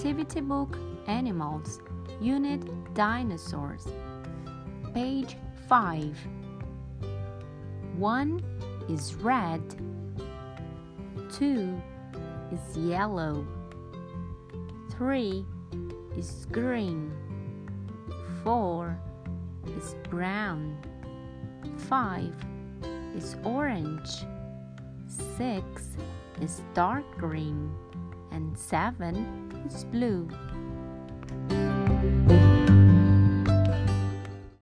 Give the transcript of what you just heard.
Activity Book Animals, Unit Dinosaurs. Page 5. 1 is red, 2 is yellow, 3 is green, 4 is brown, 5 is orange, 6 is dark green, and 7 is blue.